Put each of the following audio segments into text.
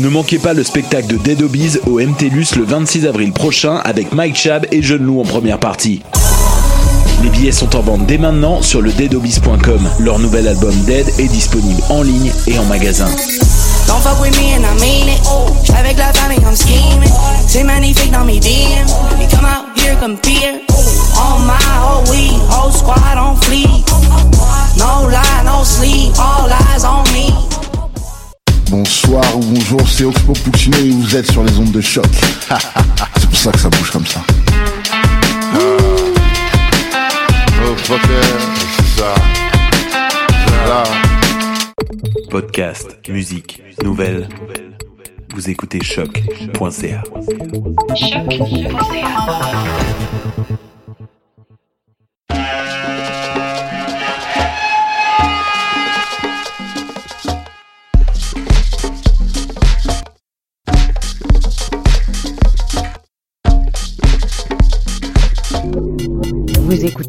Ne manquez pas le spectacle de Dead Obies au MTLUS le 26 avril prochain avec Mike Chab et Jeune Lou en première partie. Les billets sont en vente dès maintenant sur le deadobis.com. Leur nouvel album Dead est disponible en ligne et en magasin. Bonsoir ou bonjour, c'est Oxpo Puccino et vous êtes sur les ondes de choc. c'est pour ça que ça bouge comme ça. Oh. Podcast, musique, nouvelles. Vous écoutez choc.ca.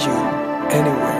You anywhere.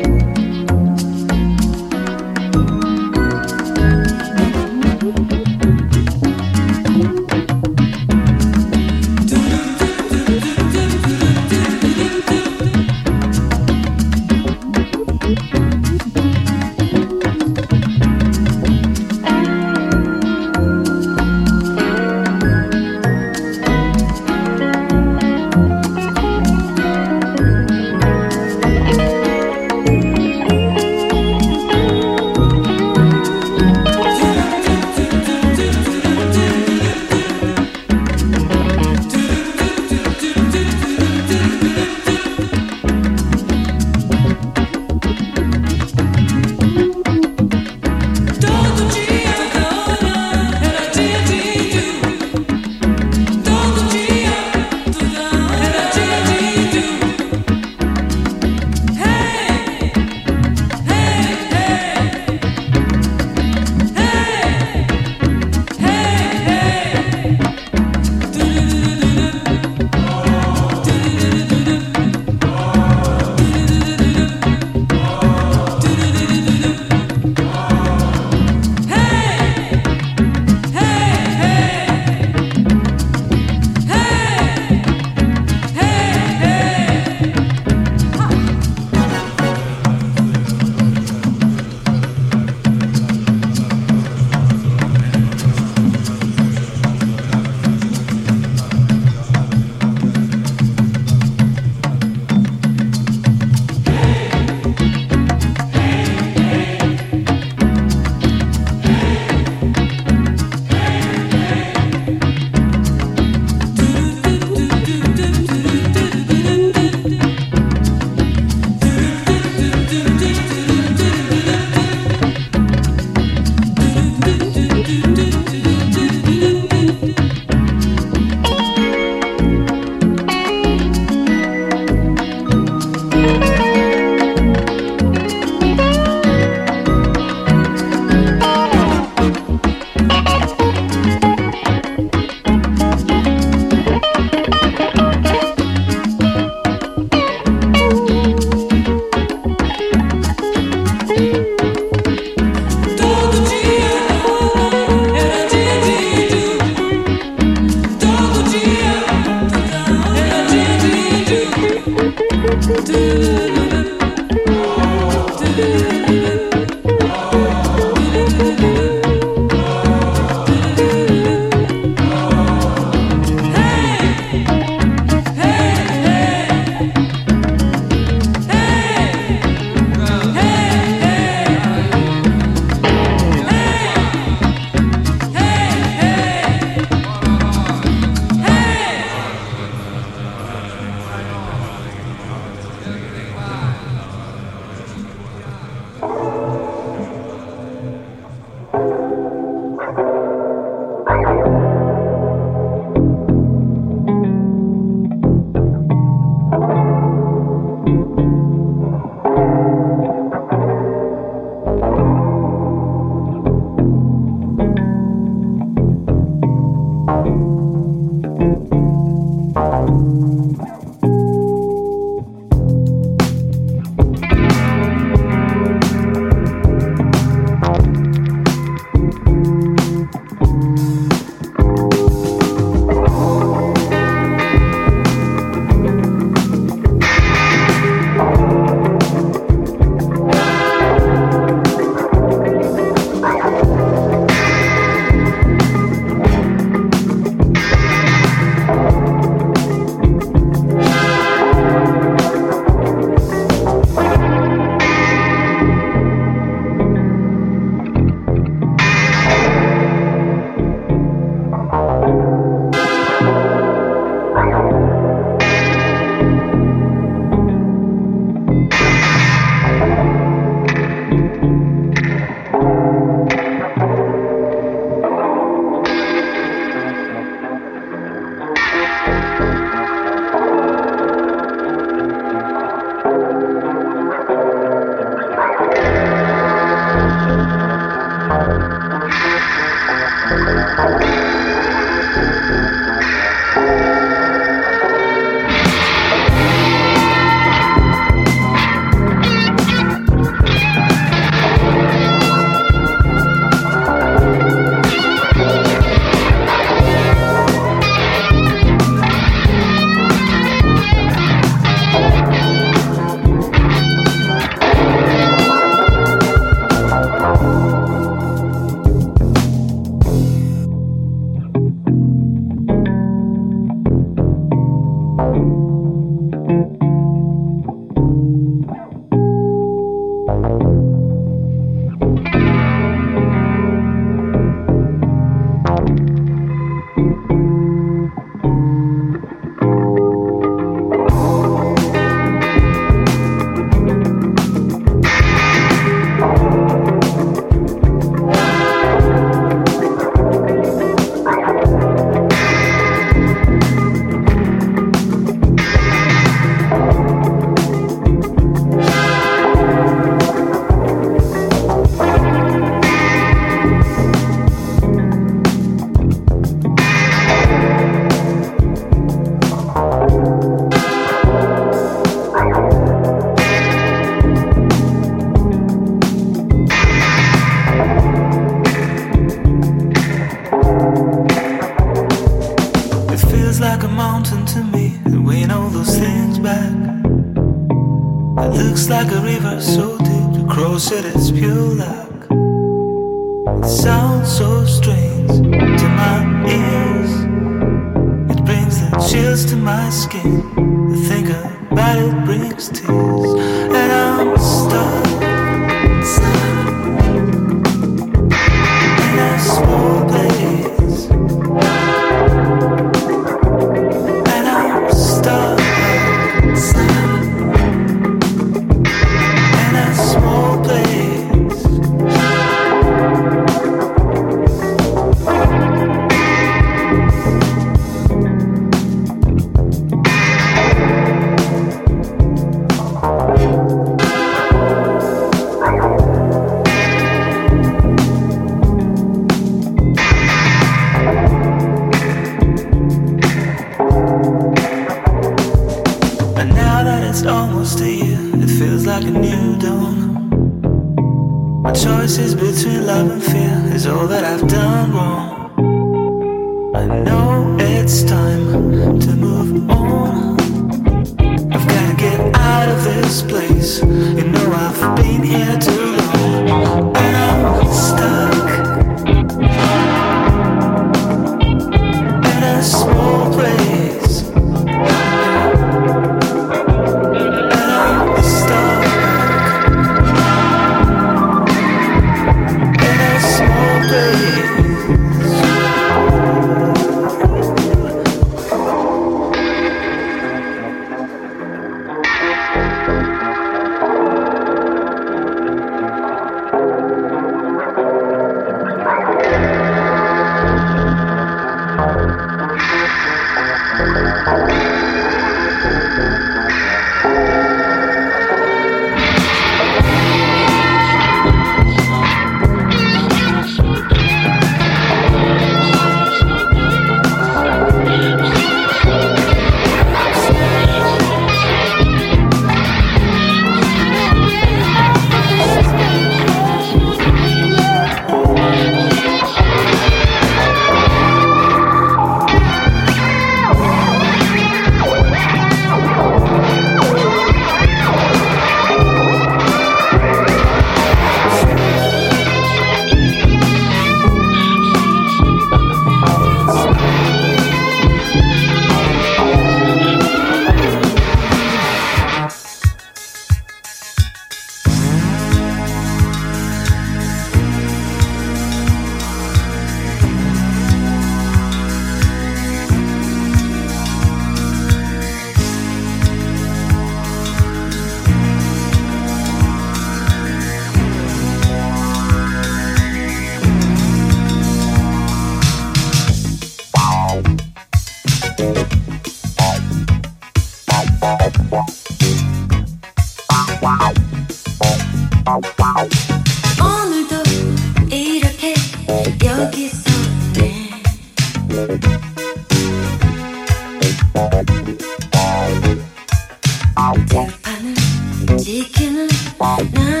지키는 나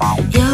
Eu